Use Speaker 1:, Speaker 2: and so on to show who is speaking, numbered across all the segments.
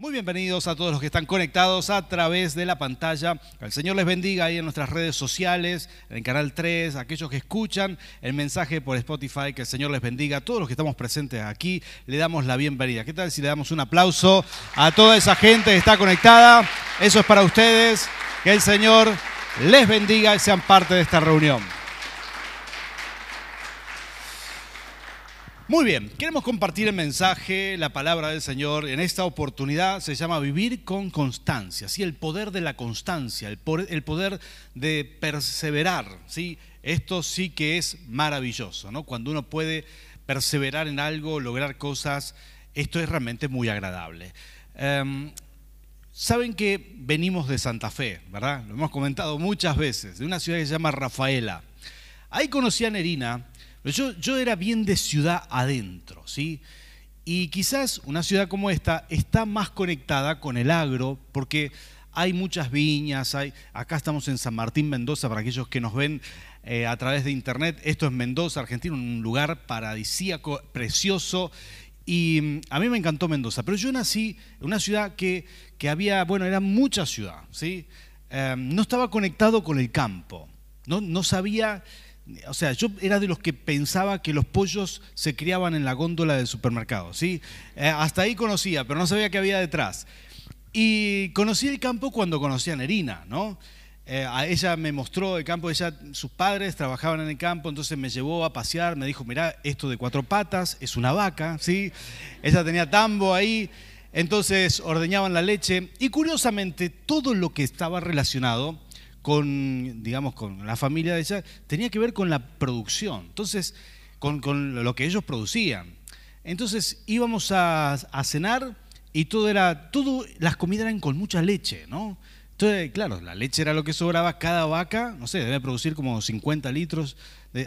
Speaker 1: Muy bienvenidos a todos los que están conectados a través de la pantalla. Que el Señor les bendiga ahí en nuestras redes sociales, en canal 3, aquellos que escuchan el mensaje por Spotify, que el Señor les bendiga. A todos los que estamos presentes aquí, le damos la bienvenida. ¿Qué tal si le damos un aplauso a toda esa gente que está conectada? Eso es para ustedes. Que el Señor les bendiga y sean parte de esta reunión. Muy bien, queremos compartir el mensaje, la palabra del Señor. En esta oportunidad se llama vivir con constancia, ¿sí? el poder de la constancia, el poder, de perseverar. ¿sí? Esto sí que es maravilloso, ¿no? cuando uno puede perseverar en algo, lograr cosas, esto es realmente muy agradable. Em, saben que venimos de Santa Fe, ¿verdad? Lo hemos comentado muchas veces, de una ciudad que se llama Rafaela. Ahí conocí a Nerina yo, era bien de ciudad adentro, ¿sí? Y quizás una ciudad como esta está más conectada con el agro porque hay muchas viñas, hay, acá estamos en San Martín, Mendoza, para aquellos que nos ven eh, a través de internet. Esto es Mendoza, Argentina, un lugar paradisíaco, precioso. Y mm, a mí me encantó Mendoza, pero yo nací en una ciudad que, que había, bueno, era mucha ciudad, ¿sí? Eh, no estaba conectado con el campo, no, no sabía o sea, yo era de los que pensaba que los pollos se criaban en la góndola del supermercado, ¿sí? Eh, hasta ahí conocía, pero no sabía qué había detrás. Y conocí el campo cuando conocí a Nerina, ¿no? Eh, ella me mostró el campo, ella, sus padres trabajaban en el campo, entonces me llevó a pasear, me dijo, mira, esto de cuatro patas es una vaca, ¿sí? Ella tenía tambo ahí, entonces ordeñaban la leche y curiosamente todo lo que estaba relacionado con, digamos, con la familia de ella, tenía que ver con la producción, entonces, con, lo que ellos producían. Entonces íbamos a, cenar y todo era, todo, las comidas eran con mucha leche, ¿no? Entonces, claro, la leche era lo que sobraba, cada vaca, no sé, debe producir como 50 litros,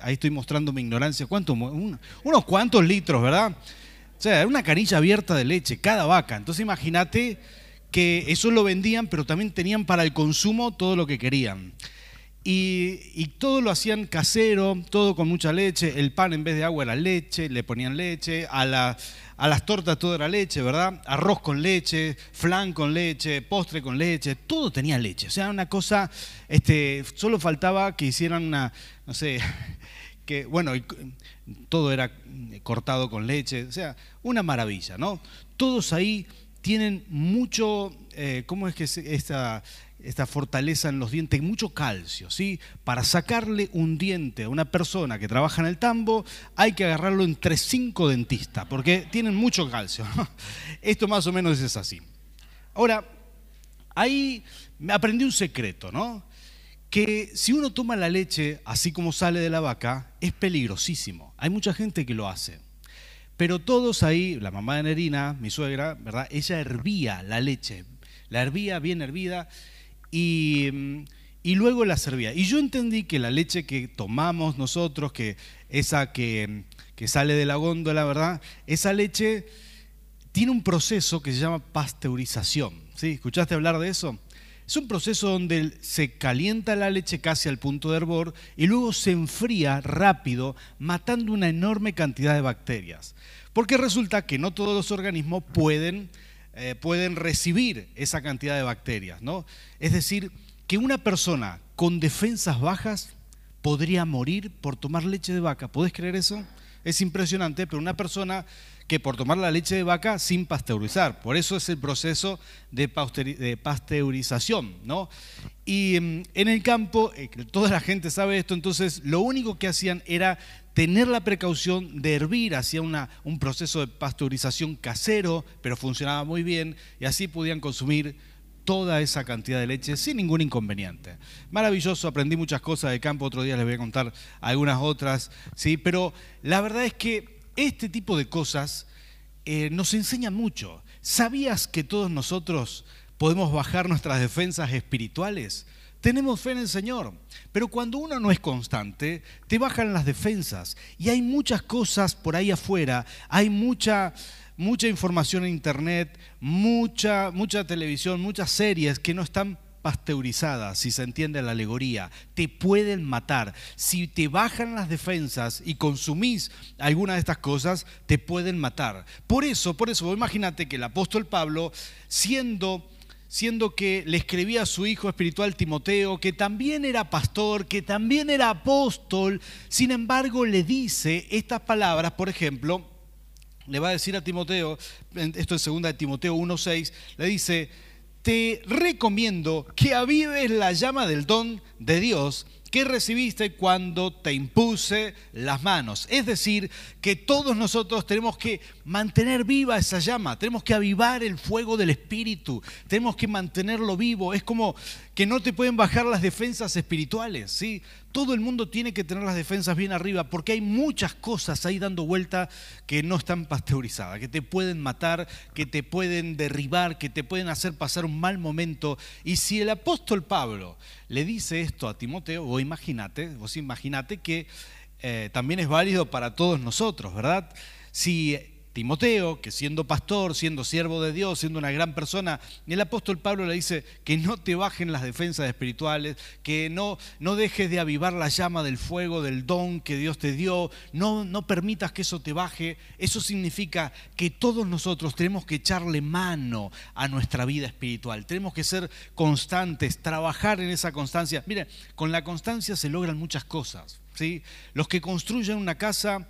Speaker 1: ahí estoy mostrando mi ignorancia, ¿cuánto? unos cuantos litros, ¿verdad? O sea, una canilla abierta de leche, cada vaca. Entonces imagínate que eso lo vendían, pero también tenían para el consumo todo lo que querían. Y, todo lo hacían casero, todo con mucha leche. El pan en vez de agua era leche, le ponían leche. A, las tortas todo era leche, ¿verdad? Arroz con leche, flan con leche, postre con leche, todo tenía leche. O sea, una cosa, este, solo faltaba que hicieran una, no sé, que, bueno, todo era cortado con leche. O sea, una maravilla, ¿no? Todos ahí tienen mucho, eh, ¿cómo es que es esta, esta fortaleza en los dientes? Mucho calcio, ¿sí? Para sacarle un diente a una persona que trabaja en el tambo, hay que agarrarlo entre cinco dentistas, porque tienen mucho calcio. Esto más o menos es así. Ahora, ahí aprendí un secreto, ¿no? Que si uno toma la leche así como sale de la vaca, es peligrosísimo. Hay mucha gente que lo hace. Pero todos ahí, la mamá de Nerina, mi suegra, ¿verdad? Ella hervía la leche, la hervía bien hervida y, mm, y luego la servía. Y yo entendí que la leche que tomamos nosotros, que esa que, que sale de la góndola, ¿verdad? Esa leche tiene un proceso que se llama pasteurización. ¿Sí? ¿Escuchaste hablar de eso? Es un proceso donde se calienta la leche casi al punto de hervor y luego se enfría rápido, matando una enorme cantidad de bacterias. Porque resulta que no todos los organismos pueden, eh, pueden recibir esa cantidad de bacterias. ¿no? Es decir, que una persona con defensas bajas podría morir por tomar leche de vaca. ¿Podés creer eso? Es impresionante, pero una persona que por tomar la leche de vaca sin pasteurizar. Por eso es el proceso de pasteurización. ¿no? Y mm, en el campo, eh, toda la gente sabe esto, entonces lo único que hacían era tener la precaución de hervir, hacía un proceso de pasteurización casero, pero funcionaba muy bien, y así podían consumir toda esa cantidad de leche sin ningún inconveniente. Maravilloso, aprendí muchas cosas de campo, otro día les voy a contar algunas otras, ¿sí? pero la verdad es que este tipo de cosas eh, nos enseñan mucho. ¿Sabías que todos nosotros podemos bajar nuestras defensas espirituales? Tenemos fe en el Señor, pero cuando uno no es constante, te bajan las defensas y hay muchas cosas por ahí afuera, hay mucha mucha información en internet, mucha mucha televisión, muchas series que nos están pasteurizadas, si se entiende la alegoría, te pueden matar. Si te bajan las defensas y consumís alguna de estas cosas, te pueden matar. Por eso, por eso, imagínate que el apóstol Pablo, siendo siendo que le escribía a su hijo espiritual Timoteo, que también era pastor, que también era apóstol, sin embargo le dice estas palabras, por ejemplo, le va a decir a Timoteo, esto es segunda de Timoteo 1.6, le dice, te recomiendo que avives la llama del don de Dios que recibiste cuando te impuse las manos. Es decir, que todos nosotros tenemos que mantener viva esa llama, tenemos que avivar el fuego del Espíritu, tenemos que mantenerlo vivo. Es como que no te pueden bajar las defensas espirituales, ¿sí? Todo el mundo tiene que tener las defensas bien arriba porque hay muchas cosas ahí dando vuelta que no están pasteurizadas, que te pueden matar, que te pueden derribar, que te pueden hacer pasar un mal momento. Y si el apóstol Pablo le dice esto a Timoteo, vos imagínate, vos imagínate que eh, también es válido para todos nosotros, ¿verdad? Si Timoteo, que siendo pastor, siendo siervo de Dios, siendo una gran persona, el apóstol Pablo le dice que no te bajen las defensas espirituales, que no, no dejes de avivar la llama del fuego, del don que Dios te dio, no, no permitas que eso te baje. Eso significa que todos nosotros tenemos que echarle mano a nuestra vida espiritual, tenemos que ser constantes, trabajar en esa constancia. Mire, con la constancia se logran muchas cosas. ¿sí? Los que construyen una casa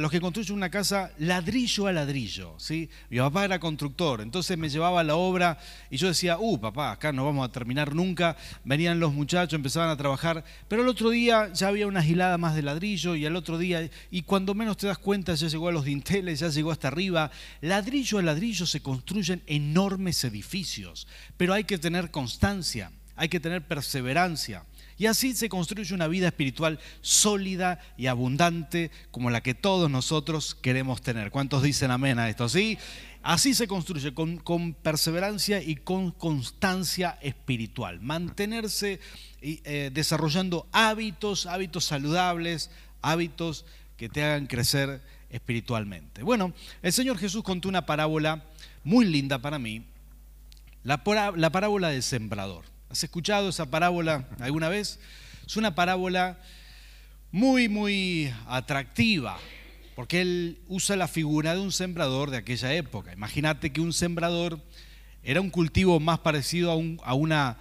Speaker 1: los que construyen una casa ladrillo a ladrillo. ¿sí? Mi papá era constructor, entonces me llevaba a la obra y yo decía, uh, papá, acá no vamos a terminar nunca. Venían los muchachos, empezaban a trabajar, pero el otro día ya había una gilada más de ladrillo y al otro día, y cuando menos te das cuenta ya llegó a los dinteles, ya llegó hasta arriba. Ladrillo a ladrillo se construyen enormes edificios, pero hay que tener constancia, hay que tener perseverancia. Y así se construye una vida espiritual sólida y abundante como la que todos nosotros queremos tener. ¿Cuántos dicen amén a esto? ¿Sí? Así se construye con, perseverancia y con constancia espiritual. Mantenerse eh, desarrollando hábitos, hábitos saludables, hábitos que te hagan crecer espiritualmente. Bueno, el Señor Jesús contó una parábola muy linda para mí, la, la parábola del sembrador. ¿Has escuchado esa parábola alguna vez? Es una parábola muy, muy atractiva, porque él usa la figura de un sembrador de aquella época. Imagínate que un sembrador era un cultivo más parecido a, una,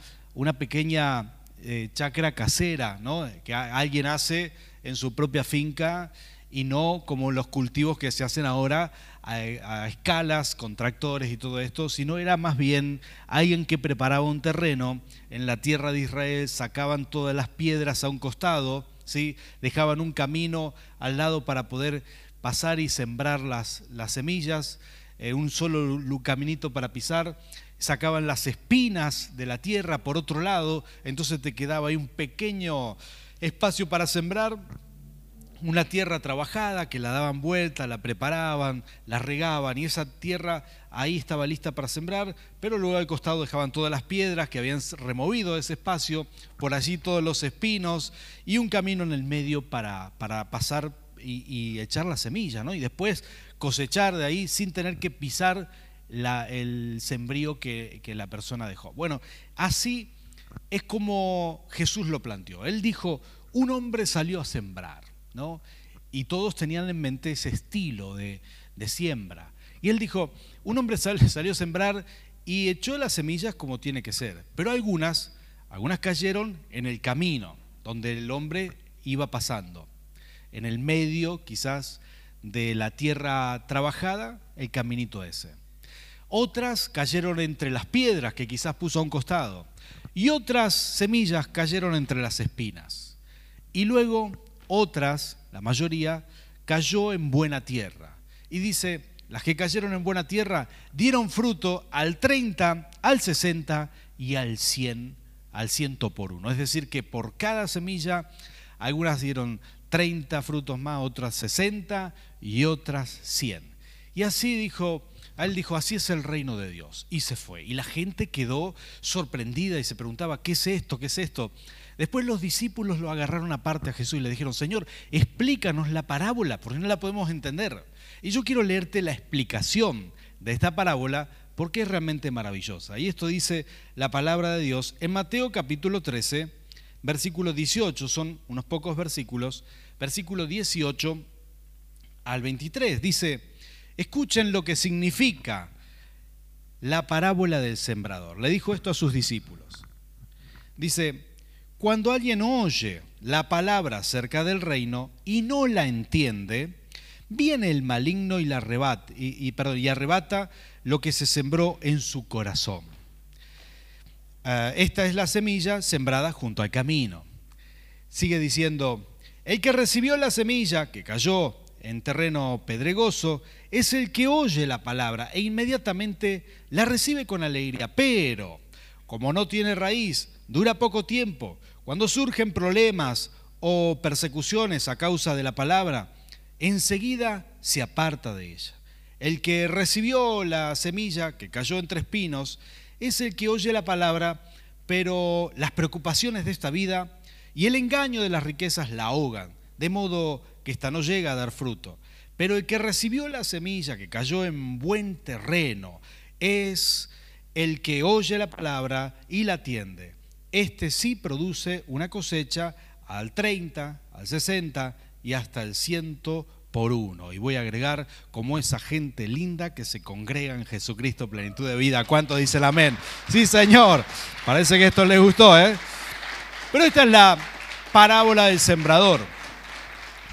Speaker 1: pequeña eh, chacra casera, ¿no? que alguien hace en su propia finca y no como los cultivos que se hacen ahora a, escalas, con tractores y todo esto, sino era más bien alguien que preparaba un terreno en la tierra de Israel, sacaban todas las piedras a un costado, ¿sí? dejaban un camino al lado para poder pasar y sembrar las, las semillas, eh, un solo caminito para pisar, sacaban las espinas de la tierra por otro lado, entonces te quedaba ahí un pequeño espacio para sembrar una tierra trabajada que la daban vuelta, la preparaban, la regaban y esa tierra ahí estaba lista para sembrar, pero luego al costado dejaban todas las piedras que habían removido ese espacio, por allí todos los espinos y un camino en el medio para, para pasar y, echar la semilla, ¿no? Y después cosechar de ahí sin tener que pisar el sembrío que, que la persona dejó. Bueno, así es como Jesús lo planteó. Él dijo, un hombre salió a sembrar. Y todos tenían en mente ese estilo de, siembra. Y él dijo, un hombre salió a sembrar y echó las semillas como tiene que ser, pero algunas, algunas cayeron en el camino donde el hombre iba pasando, en el medio quizás de la tierra trabajada, el caminito ese. Otras cayeron entre las piedras que quizás puso a un costado y otras semillas cayeron entre las espinas. Y luego otras, la mayoría, cayó en buena tierra. Y dice, las que cayeron en buena tierra dieron fruto al 30, al 60 y al 100, al ciento por uno. Es decir, que por cada semilla, algunas dieron 30 frutos más, otras 60 y otras 100. Y así dijo, él dijo, así es el reino de Dios. Y se fue. Y la gente quedó sorprendida y se preguntaba, ¿qué es esto? ¿Qué es esto? Después los discípulos lo agarraron aparte a Jesús y le dijeron, Señor, explícanos la parábola, porque no la podemos entender. Y yo quiero leerte la explicación de esta parábola, porque es realmente maravillosa. Y esto dice la palabra de Dios en Mateo capítulo 13, versículo 18, son unos pocos versículos, versículo 18 al 23. Dice, escuchen lo que significa la parábola del sembrador. Le dijo esto a sus discípulos. Dice, cuando alguien oye la palabra acerca del reino y no la entiende, viene el maligno y, la arrebata, y, y arrebata lo que se sembró en su corazón. Ah, esta es la semilla sembrada junto al camino. Sigue diciendo, el que recibió la semilla que cayó en terreno pedregoso es el que oye la palabra e inmediatamente la recibe con alegría, pero como no tiene raíz, dura poco tiempo, cuando surgen problemas o persecuciones a causa de la palabra, enseguida se aparta de ella. El que recibió la semilla que cayó entre espinos es el que oye la palabra, pero las preocupaciones de esta vida y el engaño de las riquezas la ahogan, de modo que ésta no llega a dar fruto. Pero el que recibió la semilla que cayó en buen terreno es el que oye la palabra y la atiende. Este sí produce una cosecha al 30, al 60 y hasta el 100 por uno. Y voy a agregar como esa gente linda que se congrega en Jesucristo plenitud de vida. ¿Cuánto dice el amén? Sí, Señor. Parece que esto les gustó, ¿eh? Pero esta es la parábola del sembrador.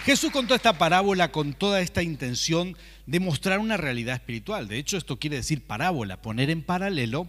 Speaker 1: Jesús contó esta parábola con toda esta intención de mostrar una realidad espiritual. De hecho, esto quiere decir parábola, poner en paralelo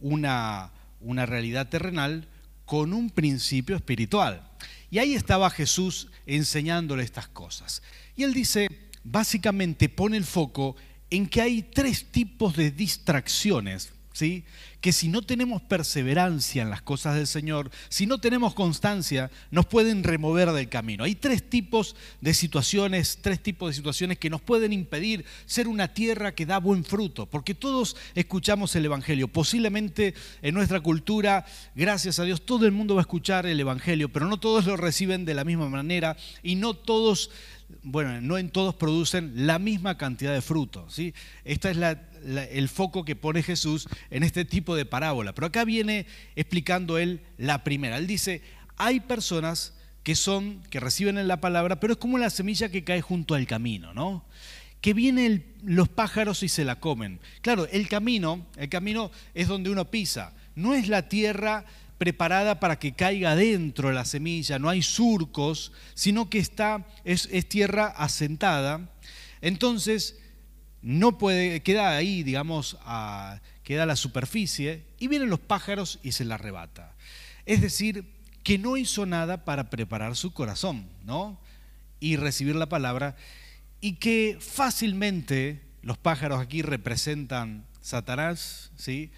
Speaker 1: una, una realidad terrenal con un principio espiritual. Y ahí estaba Jesús enseñándole estas cosas. Y él dice, básicamente pone el foco en que hay tres tipos de distracciones ¿sí? que si no tenemos perseverancia en las cosas del Señor, si no tenemos constancia, nos pueden remover del camino. Hay tres tipos de situaciones, tres tipos de situaciones que nos pueden impedir ser una tierra que da buen fruto, porque todos escuchamos el Evangelio. Posiblemente en nuestra cultura, gracias a Dios, todo el mundo va a escuchar el Evangelio, pero no todos lo reciben de la misma manera y no todos bueno, no en todos producen la misma cantidad de fruto. ¿sí? Este es el foco que pone Jesús en este tipo de parábola. Pero acá viene explicando él la primera. Él dice, hay personas que son, que reciben en la palabra, pero es como la semilla que cae junto al camino, ¿no? Que vienen los pájaros y se la comen. Claro, el camino, el camino es donde uno pisa, no es la tierra preparada para que caiga dentro la semilla, no hay surcos, sino que está, es, tierra asentada. Entonces, no puede, queda ahí, digamos, a, queda la superficie y vienen los pájaros y se la arrebata. Es decir, que no hizo nada para preparar su corazón, ¿no? Y recibir la palabra y que fácilmente los pájaros aquí representan Satanás, ¿sí?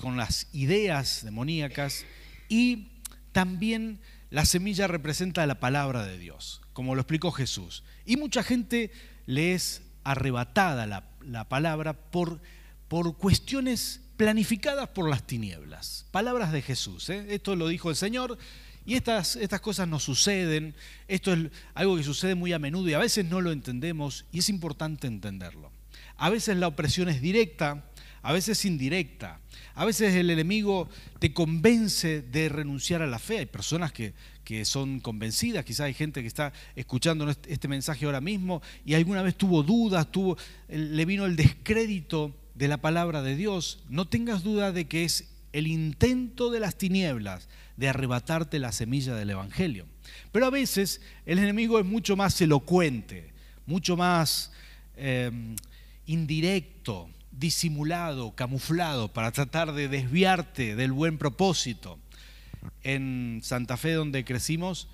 Speaker 1: con las ideas demoníacas y también la semilla representa la palabra de Dios, como lo explicó Jesús. Y mucha gente le es arrebatada la, palabra por, por, cuestiones planificadas por las tinieblas. Palabras de Jesús. ¿eh? Esto lo dijo el Señor y estas, estas cosas nos suceden. Esto es algo que sucede muy a menudo y a veces no lo entendemos y es importante entenderlo. A veces la opresión es directa, a veces indirecta. A veces el enemigo te convence de renunciar a la fe. Hay personas que, que son convencidas, quizás hay gente que está escuchando este mensaje ahora mismo y alguna vez tuvo dudas, tuvo, le vino el descrédito de la palabra de Dios. No tengas duda de que es el intento de las tinieblas de arrebatarte la semilla del Evangelio. Pero a veces el enemigo es mucho más elocuente, mucho más eh, indirecto, disimulado, camuflado, para tratar de desviarte del buen propósito. En Santa Fe, donde crecimos,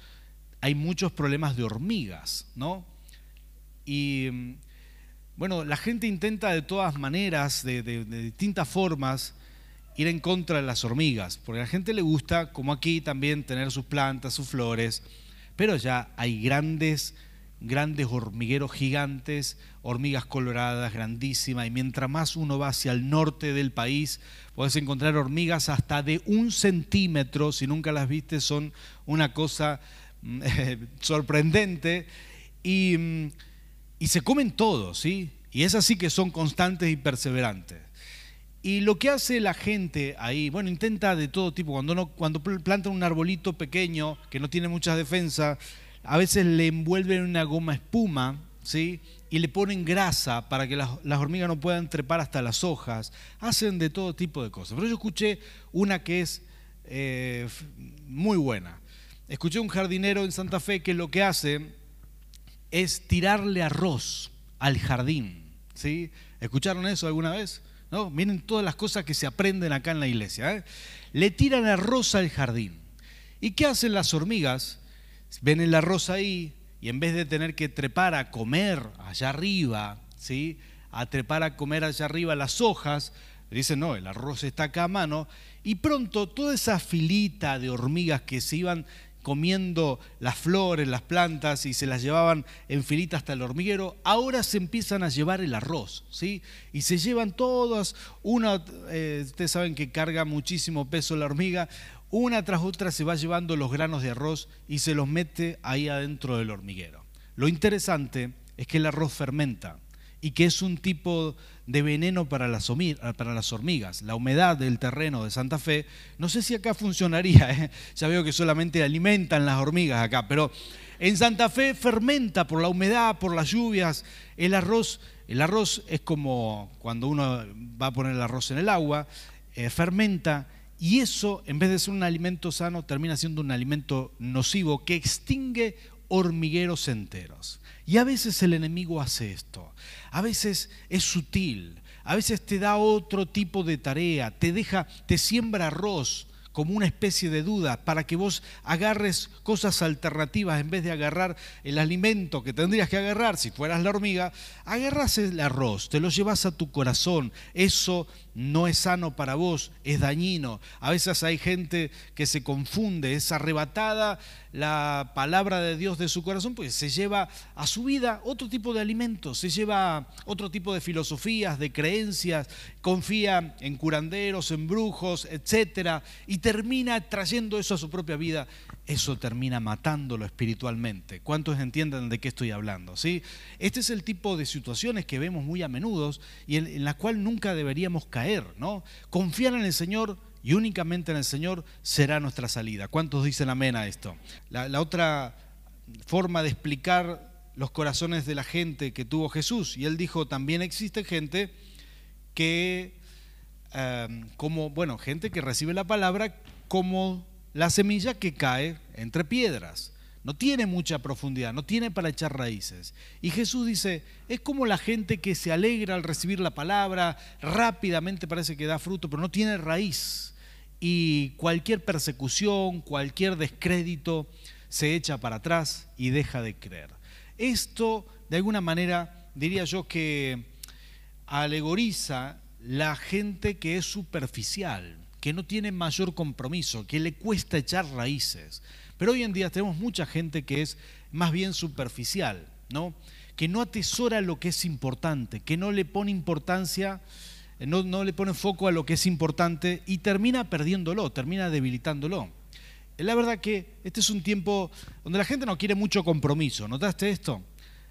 Speaker 1: hay muchos problemas de hormigas, ¿no? Y bueno, la gente intenta de todas maneras, de, de, distintas formas, ir en contra de las hormigas, porque a la gente le gusta, como aquí también, tener sus plantas, sus flores, pero ya hay grandes grandes hormigueros gigantes, hormigas coloradas grandísimas, y mientras más uno va hacia el norte del país, puedes encontrar hormigas hasta de un centímetro, si nunca las viste, son una cosa mm, sorprendente, y, mm, y, se comen todo, ¿sí? Y es así que son constantes y perseverantes. Y lo que hace la gente ahí, bueno, intenta de todo tipo. Cuando, no, cuando plantan un arbolito pequeño que no tiene mucha defensa, a veces le envuelven una goma espuma, ¿sí? Y le ponen grasa para que las, hormigas no puedan trepar hasta las hojas. Hacen de todo tipo de cosas. Pero yo escuché una que es eh, muy buena. Escuché un jardinero en Santa Fe que lo que hace es tirarle arroz al jardín. ¿sí? ¿Escucharon eso alguna vez? ¿No? Miren todas las cosas que se aprenden acá en la iglesia. ¿eh? Le tiran arroz al jardín. ¿Y qué hacen las hormigas? Ven el arroz ahí y en vez de tener que trepar a comer allá arriba, ¿sí? a trepar a comer allá arriba las hojas, dicen, no, el arroz está acá a mano. Y pronto toda esa filita de hormigas que se iban comiendo las flores, las plantas y se las llevaban en filita hasta el hormiguero, ahora se empiezan a llevar el arroz, ¿sí? Y se llevan todas, una, eh, ustedes saben que carga muchísimo peso la hormiga, una tras otra se va llevando los granos de arroz y se los mete ahí adentro del hormiguero. Lo interesante es que el arroz fermenta y que es un tipo de veneno para las, hormigas. La humedad del terreno de Santa Fe, no sé si acá funcionaría, ¿eh? ya veo que solamente alimentan las hormigas acá, pero en Santa Fe fermenta por la humedad, por las lluvias. El arroz, el arroz es como cuando uno va a poner el arroz en el agua, eh, fermenta y eso, en vez de ser un alimento sano, termina siendo un alimento nocivo que extingue hormigueros enteros. Y a veces el enemigo hace esto. A veces es sutil. A veces te da otro tipo de tarea. Te deja, te siembra arroz como una especie de duda para que vos agarres cosas alternativas en vez de agarrar el alimento que tendrías que agarrar si fueras la hormiga, agarras el arroz, te lo llevas a tu corazón. Eso no es sano para vos, es dañino. A veces hay gente que se confunde, es arrebatada la palabra de Dios de su corazón, pues se lleva a su vida otro tipo de alimentos, se lleva otro tipo de filosofías, de creencias, confía en curanderos, en brujos, etcétera, y termina trayendo eso a su propia vida. Eso termina matándolo espiritualmente. ¿Cuántos entienden de qué estoy hablando? ¿sí? Este es el tipo de situaciones que vemos muy a menudo y en, en la cual nunca deberíamos caer. ¿No? Confiar en el Señor y únicamente en el Señor será nuestra salida. ¿Cuántos dicen amén a esto? La, otra forma de explicar los corazones de la gente que tuvo Jesús, y él dijo, también existe gente que, em, como, bueno, gente que recibe la palabra como la semilla que cae entre piedras. No tiene mucha profundidad, no tiene para echar raíces. Y Jesús dice, es como la gente que se alegra al recibir la palabra, rápidamente parece que da fruto, pero no tiene raíz y cualquier persecución, cualquier descrédito se echa para atrás y deja de creer. Esto, de alguna manera, diría yo que alegoriza la gente que es superficial, que no tiene mayor compromiso, que le cuesta echar raíces. Pero hoy en día tenemos mucha gente que es más bien superficial, ¿no? que no atesora lo que es importante, que no le pone importancia eh, no, le pone foco a lo que es importante y termina perdiéndolo, termina debilitándolo. La verdad que este es un tiempo donde la gente no quiere mucho compromiso. ¿Notaste esto?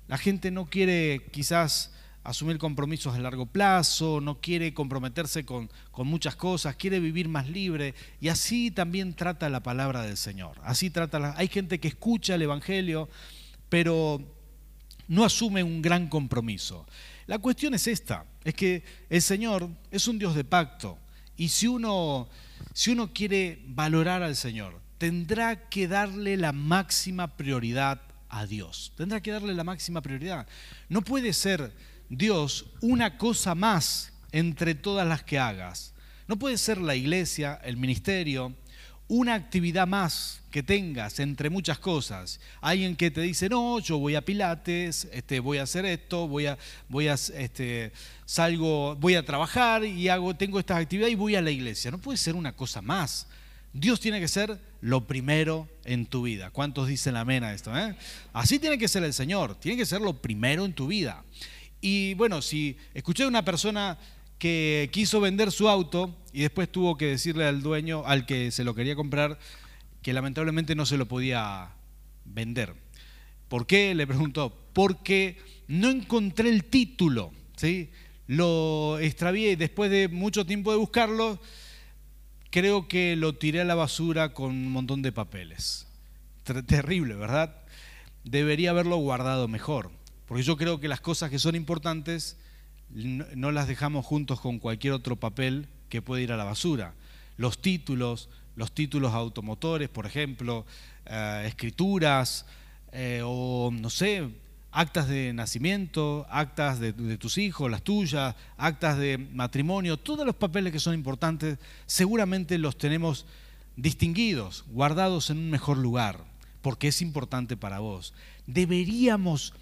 Speaker 1: La gente no quiere quizás asumir compromisos a largo plazo, no quiere comprometerse con, con, muchas cosas, quiere vivir más libre y así también trata la palabra del Señor. Así trata la, hay gente que escucha el Evangelio, pero no asume un gran compromiso. La cuestión es esta, es que el Señor es un Dios de pacto y si uno, si uno quiere valorar al Señor, tendrá que darle la máxima prioridad a Dios. Tendrá que darle la máxima prioridad. No puede ser Dios una cosa más entre todas las que hagas. No puede ser la iglesia, el ministerio, una actividad más que tengas entre muchas cosas. Alguien que te dice, no, yo voy a Pilates, este, voy a hacer esto, voy a, voy a, este, salgo, voy a trabajar y hago, tengo estas actividades y voy a la iglesia. No puede ser una cosa más. Dios tiene que ser lo primero en tu vida. ¿Cuántos dicen amén a esto? Eh? Así tiene que ser el Señor, tiene que ser lo primero en tu vida. Y bueno, si escuché a una persona que quiso vender su auto y después tuvo que decirle al dueño, al que se lo quería comprar, que lamentablemente no se lo podía vender. ¿Por qué? Le preguntó. Porque no encontré el título. ¿sí? lo extravié y después de mucho tiempo de buscarlo, creo que lo tiré a la basura con un montón de papeles. Terrible, ¿verdad? Debería haberlo guardado mejor, porque yo creo que las cosas que son importantes no las dejamos juntos con cualquier otro papel que puede ir a la basura. Los títulos, los títulos automotores, por ejemplo, eh, escrituras, eh, o no sé, actas de nacimiento, actas de, tus hijos, las tuyas, actas de matrimonio, todos los papeles que son importantes, seguramente los tenemos distinguidos, guardados en un mejor lugar, porque es importante para vos. Deberíamos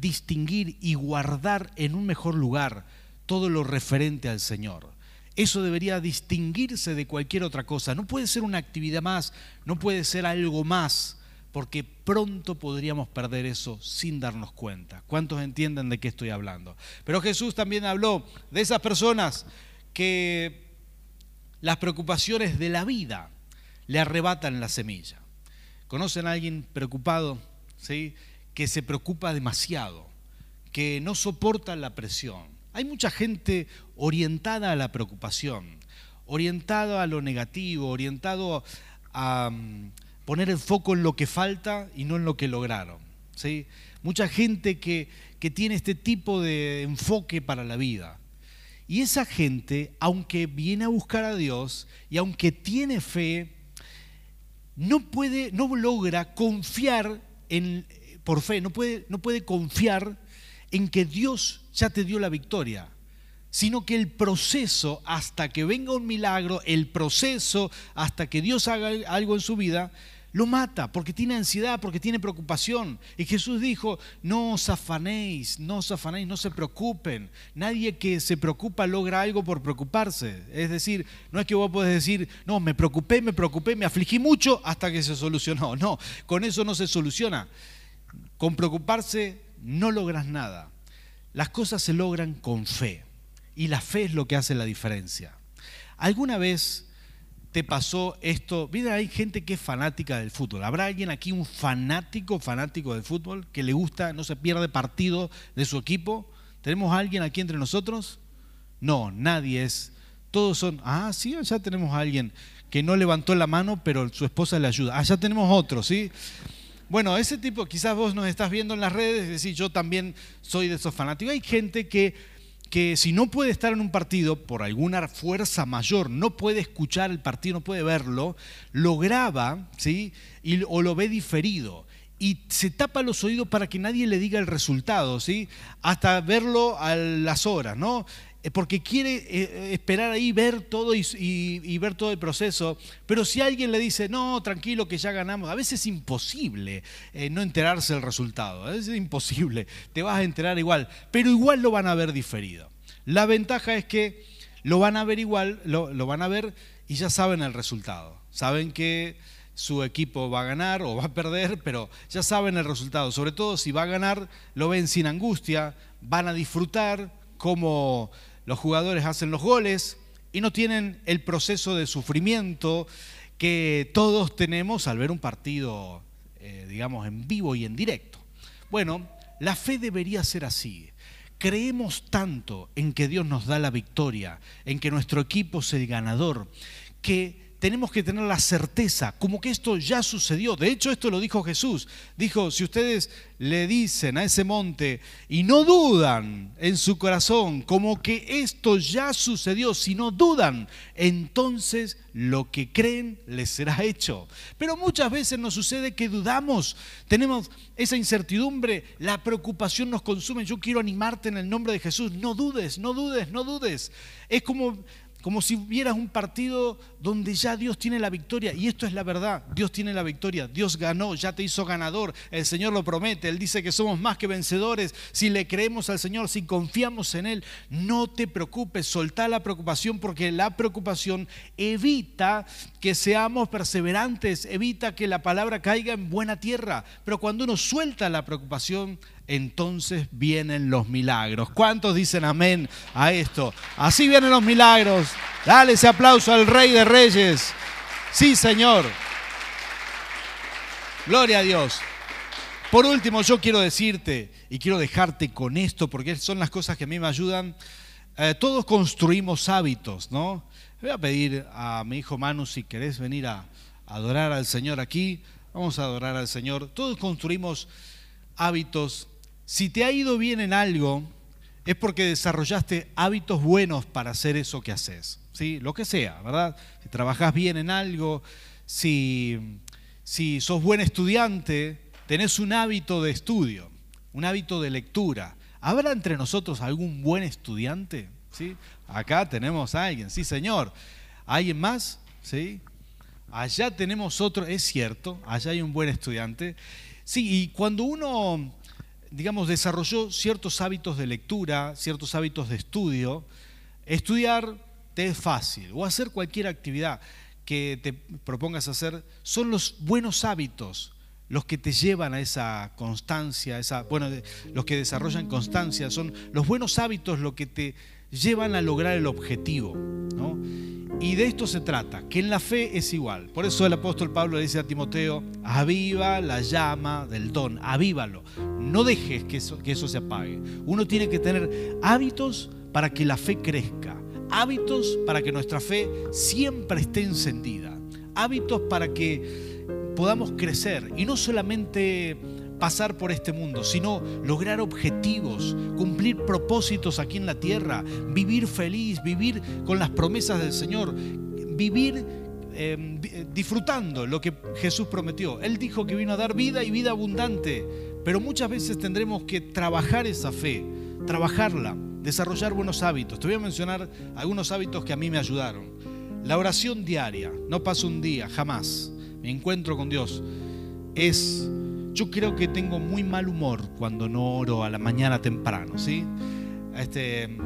Speaker 1: distinguir y guardar en un mejor lugar todo lo referente al Señor. Eso debería distinguirse de cualquier otra cosa. No puede ser una actividad más, no puede ser algo más porque pronto podríamos perder eso sin darnos cuenta. ¿Cuántos entienden de qué estoy hablando? Pero Jesús también habló de esas personas que las preocupaciones de la vida le arrebatan la semilla. ¿Conocen a alguien preocupado? ¿Sí? Que se preocupa demasiado, que no soporta la presión. Hay mucha gente orientada a la preocupación, orientada a lo negativo, orientado a, poner el foco en lo que falta y no en lo que lograron. ¿sí? Mucha gente que, que tiene este tipo de enfoque para la vida. Y esa gente, aunque viene a buscar a Dios y aunque tiene fe, no puede, no logra confiar en, por fe, no puede, no puede confiar en que Dios ya te dio la victoria, sino que el proceso hasta que venga un milagro, el proceso hasta que Dios haga algo en su vida, lo mata porque tiene ansiedad, porque tiene preocupación. Y Jesús dijo, no os afanéis, no os afanéis, no se preocupen. Nadie que se preocupa logra algo por preocuparse. Es decir, no es que vos podés decir, no, me preocupé, me preocupé, me afligí mucho hasta que se solucionó. No, con eso no se soluciona. Con preocuparse no logras nada. Las cosas se logran con fe. Y la fe es lo que hace la diferencia. ¿Alguna vez te pasó esto? Mira, hay gente que es fanática del fútbol. ¿Habrá alguien aquí, un fanático, fanático del fútbol, que le gusta, no se pierde partido de su equipo? ¿Tenemos alguien aquí entre nosotros? No, nadie es. Todos son, ah, sí, ya tenemos a alguien que no levantó la mano, pero su esposa le ayuda. Ah, ya tenemos otro, ¿sí? Bueno, ese tipo, quizás vos nos estás viendo en las redes, es decir, yo también soy de esos fanáticos. Hay gente que que si no puede estar en un partido por alguna fuerza mayor, no puede escuchar el partido, no puede verlo, lo graba ¿sí? y, o lo ve diferido y se tapa los oídos para que nadie le diga el resultado, ¿sí? hasta verlo a las horas, ¿no? Eh, porque quiere eh, esperar ahí, ver todo y, ver todo el proceso. Pero si alguien le dice, no, tranquilo que ya ganamos, a veces es imposible eh, no enterarse del resultado, a veces es imposible, te vas a enterar igual, pero igual lo van a ver diferido. La ventaja es que lo van a ver igual, lo, lo van a ver y ya saben el resultado. Saben que su equipo va a ganar o va a perder, pero ya saben el resultado. Sobre todo si va a ganar, lo ven sin angustia, van a disfrutar cómo los jugadores hacen los goles y no tienen el proceso de sufrimiento que todos tenemos al ver un partido, eh, digamos, en vivo y en directo. Bueno, la fe debería ser así. Creemos tanto en que Dios nos da la victoria, en que nuestro equipo es el ganador, que tenemos que tener la certeza, como que esto ya sucedió. De hecho, esto lo dijo Jesús. Dijo, si ustedes le dicen a ese monte y no dudan en su corazón, como que esto ya sucedió, si no dudan, entonces lo que creen les será hecho. Pero muchas veces nos sucede que dudamos, tenemos esa incertidumbre, la preocupación nos consume. Yo quiero animarte en el nombre de Jesús, no dudes, no dudes, no dudes. Es como como si vieras un partido donde ya Dios tiene la victoria. Y esto es la verdad, Dios tiene la victoria, Dios ganó, ya te hizo ganador, el Señor lo promete, Él dice que somos más que vencedores si le creemos al Señor, si confiamos en Él. No te preocupes, soltá la preocupación porque la preocupación evita que seamos perseverantes, evita que la palabra caiga en buena tierra. Pero cuando uno suelta la preocupación, entonces vienen los milagros. ¿Cuántos dicen amén a esto? Así vienen los milagros. Dale ese aplauso al Rey de Reyes. Sí, Señor. Gloria a Dios. Por último, yo quiero decirte y quiero dejarte con esto porque son las cosas que a mí me ayudan. eh, todos construimos hábitos, ¿no? Voy a pedir a mi hijo Manu si querés venir a adorar al Señor aquí. Vamos a adorar al Señor. Todos construimos hábitos. Si te ha ido bien en algo, es porque desarrollaste hábitos buenos para hacer eso que haces. ¿sí? Lo que sea, ¿verdad? Si trabajas bien en algo, si, si sos buen estudiante, tenés un hábito de estudio, un hábito de lectura. ¿Habrá entre nosotros algún buen estudiante? ¿Sí? Acá tenemos a alguien, sí señor. ¿Alguien más? ¿Sí? Allá tenemos otro, es cierto, allá hay un buen estudiante. Sí, y cuando uno, digamos, desarrolló ciertos hábitos de lectura, ciertos hábitos de estudio, estudiar te es fácil, o hacer cualquier actividad que te propongas hacer, son los buenos hábitos los que te llevan a esa constancia, esa, bueno, los que desarrollan constancia, son los buenos hábitos los que te llevan a lograr el objetivo. Y de esto se trata, que en la fe es igual. Por eso el apóstol Pablo le dice a Timoteo, aviva la llama del don, avívalo. No dejes que eso, que eso se apague. Uno tiene que tener hábitos para que la fe crezca, hábitos para que nuestra fe siempre esté encendida, hábitos para que podamos crecer y no solamente pasar por este mundo, sino lograr objetivos, cumplir propósitos aquí en la tierra, vivir feliz, vivir con las promesas del Señor, vivir em, disfrutando lo que Jesús prometió. Él dijo que vino a dar vida y vida abundante, pero muchas veces tendremos que trabajar esa fe, trabajarla, desarrollar buenos hábitos. Te voy a mencionar algunos hábitos que a mí me ayudaron. La oración diaria, no pasa un día, jamás mi encuentro con Dios, es, yo creo que tengo muy mal humor cuando no oro a la mañana temprano, ¿sí? Este,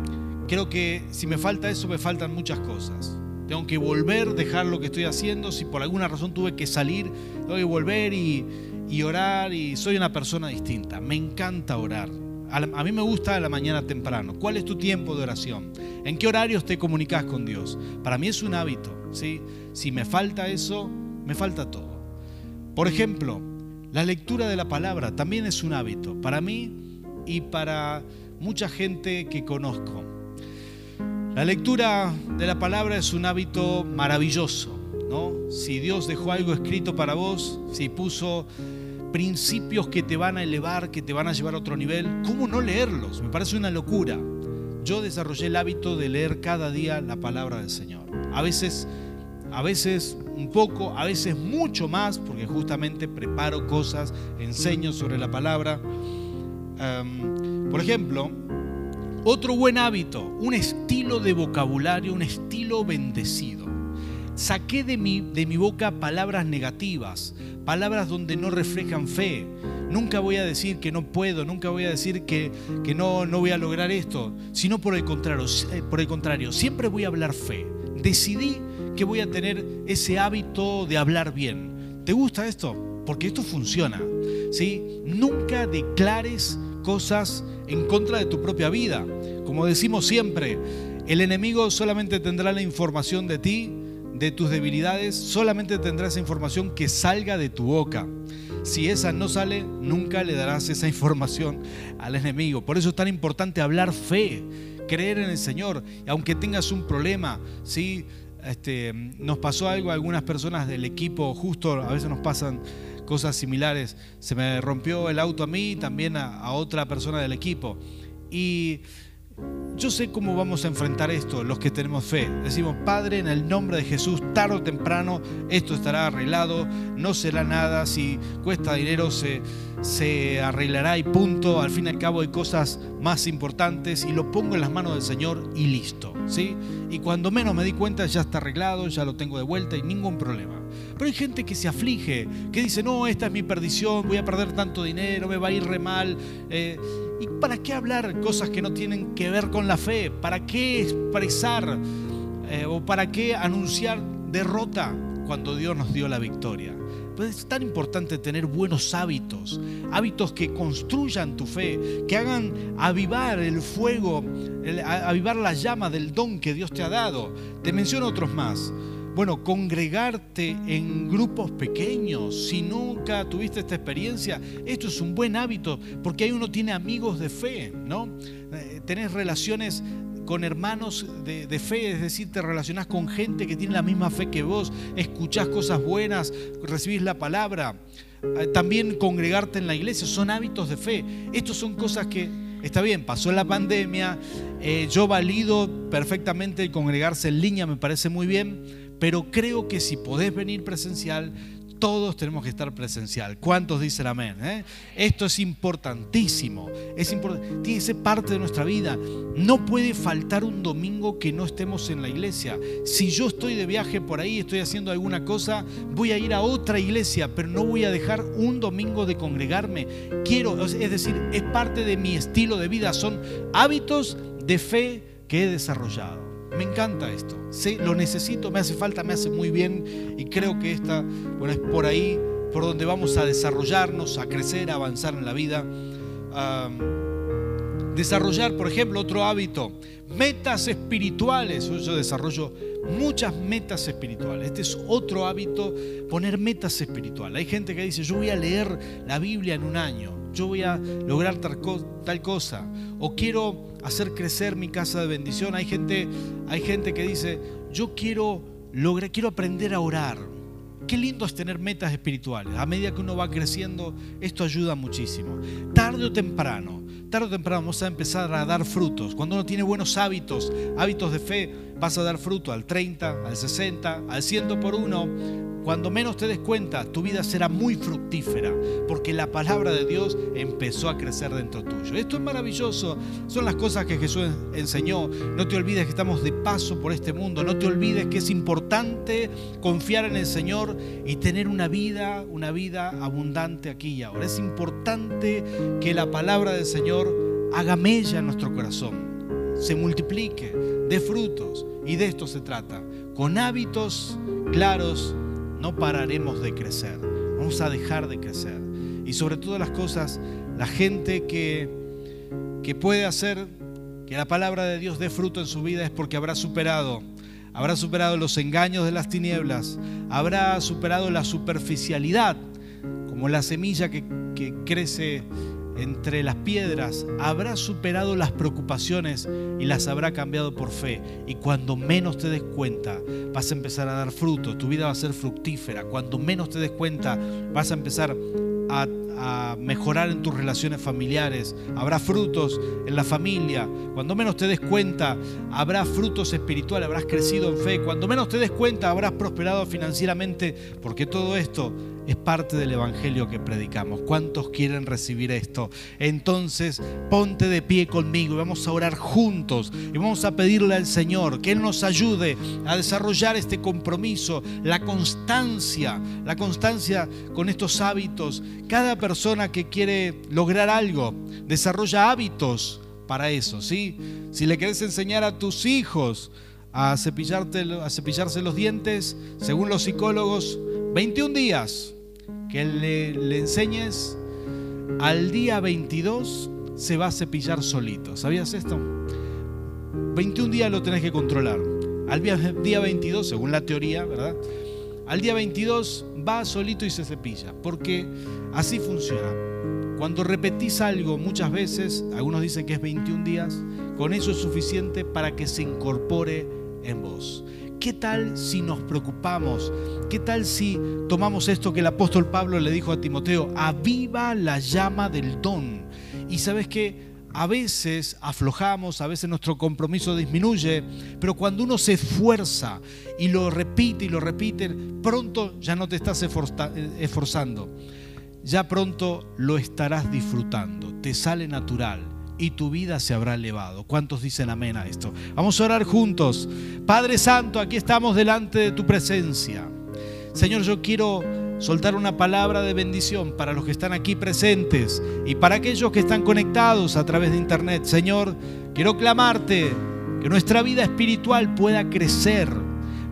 Speaker 1: creo que si me falta eso, me faltan muchas cosas. Tengo que volver, dejar lo que estoy haciendo. Si por alguna razón tuve que salir, tengo que volver y, y orar. Y soy una persona distinta. Me encanta orar. A, mí me gusta a la mañana temprano. ¿Cuál es tu tiempo de oración? ¿En qué horarios te comunicas con Dios? Para mí es un hábito. ¿sí? Si me falta eso, me falta todo. Por ejemplo, la lectura de la palabra también es un hábito para mí y para mucha gente que conozco. La lectura de la palabra es un hábito maravilloso, ¿no? Si Dios dejó algo escrito para vos, si puso principios que te van a elevar, que te van a llevar a otro nivel, ¿cómo no leerlos? Me parece una locura. Yo desarrollé el hábito de leer cada día la palabra del Señor. A veces a veces un poco, a veces mucho más, porque justamente preparo cosas, enseño sobre la palabra. Em, por ejemplo, otro buen hábito, un estilo de vocabulario, un estilo bendecido. Saqué de mi, de mi boca palabras negativas, palabras donde no reflejan fe. Nunca voy a decir que no puedo, nunca voy a decir que, que no, no voy a lograr esto, sino por el contrario, eh, por el contrario, siempre voy a hablar fe. Decidí que voy a tener ese hábito de hablar bien. ¿Te gusta esto? Porque esto funciona. ¿sí? Nunca declares cosas en contra de tu propia vida. Como decimos siempre, el enemigo solamente tendrá la información de ti, de tus debilidades, solamente tendrá esa información que salga de tu boca. Si esa no sale, nunca le darás esa información al enemigo. Por eso es tan importante hablar fe, creer en el Señor. Aunque tengas un problema, ¿sí? Este, nos pasó algo a algunas personas del equipo, justo a veces nos pasan cosas similares. Se me rompió el auto a mí, también a, a otra persona del equipo. Y yo sé cómo vamos a enfrentar esto, los que tenemos fe. Decimos, Padre, en el nombre de Jesús, tarde o temprano esto estará arreglado, no será nada, si cuesta dinero se, se arreglará y punto. Al fin y al cabo hay cosas más importantes y lo pongo en las manos del Señor y listo. ¿sí? Y cuando menos me di cuenta ya está arreglado, ya lo tengo de vuelta y ningún problema. Pero hay gente que se aflige, que dice, no, esta es mi perdición, voy a perder tanto dinero, me va a ir re mal. Eh, ¿Y para qué hablar cosas que no tienen que ver con la fe? ¿Para qué expresar eh, o para qué anunciar derrota cuando Dios nos dio la victoria? Pues es tan importante tener buenos hábitos, hábitos que construyan tu fe, que hagan avivar el fuego, avivar la llama del don que Dios te ha dado. Te menciono otros más. Bueno, congregarte en grupos pequeños, si nunca tuviste esta experiencia, esto es un buen hábito porque ahí uno tiene amigos de fe, ¿no? Eh, tenés relaciones con hermanos de, fe, es decir, te relacionás con gente que tiene la misma fe que vos, escuchás cosas buenas, recibís la palabra. Eh, también congregarte en la iglesia, son hábitos de fe. Estos son cosas que, está bien, pasó la pandemia, eh, yo valido perfectamente el congregarse en línea, me parece muy bien, pero creo que si podés venir presencial, todos tenemos que estar presencial. ¿Cuántos dicen amén? Eh? Esto es importantísimo. Es. Tiene que ser parte de nuestra vida. No puede faltar un domingo que no estemos en la iglesia. Si yo estoy de viaje por ahí, estoy haciendo alguna cosa, voy a ir a otra iglesia, pero no voy a dejar un domingo de congregarme. Quiero, es decir, es parte de mi estilo de vida. Son hábitos de fe que he desarrollado. Me encanta esto. lo necesito, me hace falta, me hace muy bien y creo que esta, bueno, es por ahí por donde vamos a desarrollarnos, a crecer, a avanzar en la vida. desarrollar, por ejemplo, otro hábito, metas espirituales. Yo desarrollo muchas metas espirituales. Este es otro hábito, poner metas espirituales. Hay gente que dice, yo voy a leer la Biblia en un año, yo voy a lograr tal, cosa, o quiero hacer crecer mi casa de bendición. Hay gente, hay gente que dice, yo quiero lograr, quiero aprender a orar. Qué lindo es tener metas espirituales. A medida que uno va creciendo, esto ayuda muchísimo. Tarde o temprano, tarde o temprano vamos a empezar a dar frutos. Cuando uno tiene buenos hábitos, hábitos de fe, vas a dar fruto al 30, al 60, al 100 por uno cuando menos te des cuenta, tu vida será muy fructífera, porque la palabra de Dios empezó a crecer dentro tuyo. Esto es maravilloso, son las cosas que Jesús enseñó. No te olvides que estamos de paso por este mundo, no te olvides que es importante confiar en el Señor y tener una vida, una vida abundante aquí y ahora. Es importante que la palabra del Señor haga mella en nuestro corazón, se multiplique, dé frutos, y de esto se trata, con hábitos claros no pararemos de crecer, vamos a dejar de crecer. Y sobre todas las cosas, la gente que, que puede hacer que la palabra de Dios dé fruto en su vida es porque habrá superado, habrá superado los engaños de las tinieblas, habrá superado la superficialidad, como la semilla que, que crece entre las piedras, habrá superado las preocupaciones y las habrá cambiado por fe. Y cuando menos te des cuenta, vas a empezar a dar fruto, tu vida va a ser fructífera. Cuando menos te des cuenta, vas a empezar a, mejorar en tus relaciones familiares, habrá frutos en la familia. Cuando menos te des cuenta, habrá frutos espirituales, habrás crecido en fe. Cuando menos te des cuenta, habrás prosperado financieramente, porque todo esto es parte del Evangelio que predicamos. ¿Cuántos quieren recibir esto? Entonces, ponte de pie conmigo y vamos a orar juntos y vamos a pedirle al Señor que Él nos ayude a desarrollar este compromiso, la constancia, la constancia con estos hábitos. Cada persona que quiere lograr algo desarrolla hábitos para eso, ¿sí? Si le quieres enseñar a tus hijos a, cepillarte, a cepillarse los dientes, según los psicólogos, 21 días que le, enseñes, al día 22 se va a cepillar solito. ¿Sabías esto? 21 días lo tenés que controlar. Al día 22, según la teoría, ¿verdad? Al día 22 va solito y se cepilla, porque así funciona. Cuando repetís algo muchas veces, algunos dicen que es 21 días, con eso es suficiente para que se incorpore en vos. ¿Qué tal si nos preocupamos? ¿Qué tal si tomamos esto que el apóstol Pablo le dijo a Timoteo? Aviva la llama del don. Y sabes que a veces aflojamos, a veces nuestro compromiso disminuye, pero cuando uno se esfuerza y lo repite y lo repite, pronto ya no te estás esforzando, ya pronto lo estarás disfrutando, te sale natural y tu vida se habrá elevado. ¿Cuántos dicen amén a esto? Vamos a orar juntos. Padre Santo, aquí estamos delante de tu presencia. Señor, yo quiero soltar una palabra de bendición para los que están aquí presentes y para aquellos que están conectados a través de internet. Señor, quiero clamarte que nuestra vida espiritual pueda crecer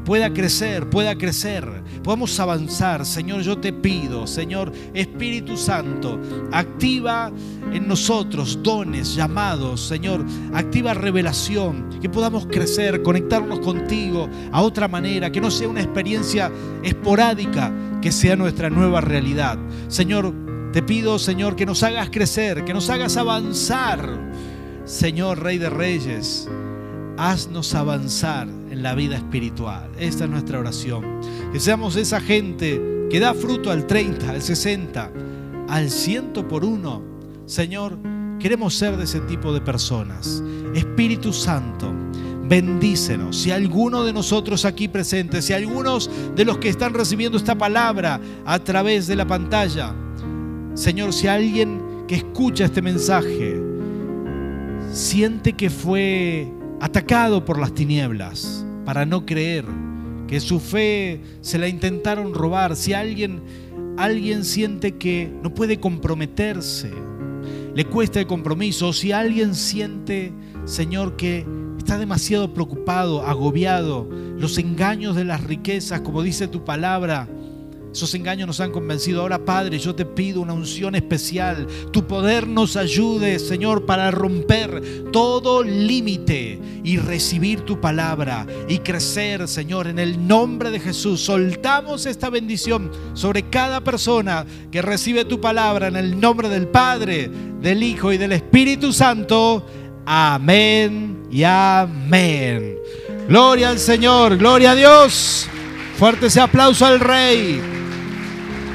Speaker 1: pueda crecer, pueda crecer, podamos avanzar. Señor, yo te pido, Señor Espíritu Santo, activa en nosotros dones, llamados, Señor, activa revelación, que podamos crecer, conectarnos contigo a otra manera, que no sea una experiencia esporádica, que sea nuestra nueva realidad. Señor, te pido, Señor, que nos hagas crecer, que nos hagas avanzar. Señor, Rey de Reyes, haznos avanzar la vida espiritual. Esta es nuestra oración. Que seamos esa gente que da fruto al 30, al 60, al 100 por uno. Señor, queremos ser de ese tipo de personas. Espíritu Santo, bendícenos. Si alguno de nosotros aquí presentes, si algunos de los que están recibiendo esta palabra a través de la pantalla, Señor, si alguien que escucha este mensaje siente que fue atacado por las tinieblas para no creer, que su fe se la intentaron robar, si alguien alguien siente que no puede comprometerse, le cuesta el compromiso, si alguien siente, Señor, que está demasiado preocupado, agobiado, los engaños de las riquezas, como dice tu palabra, esos engaños nos han convencido. Ahora, Padre, yo te pido una unción especial. Tu poder nos ayude, Señor, para romper todo límite y recibir tu palabra y crecer, Señor, en el nombre de Jesús. Soltamos esta bendición sobre cada persona que recibe tu palabra en el nombre del Padre, del Hijo y del Espíritu Santo. Amén y amén. Gloria al Señor, gloria a Dios. Fuerte ese aplauso al Rey.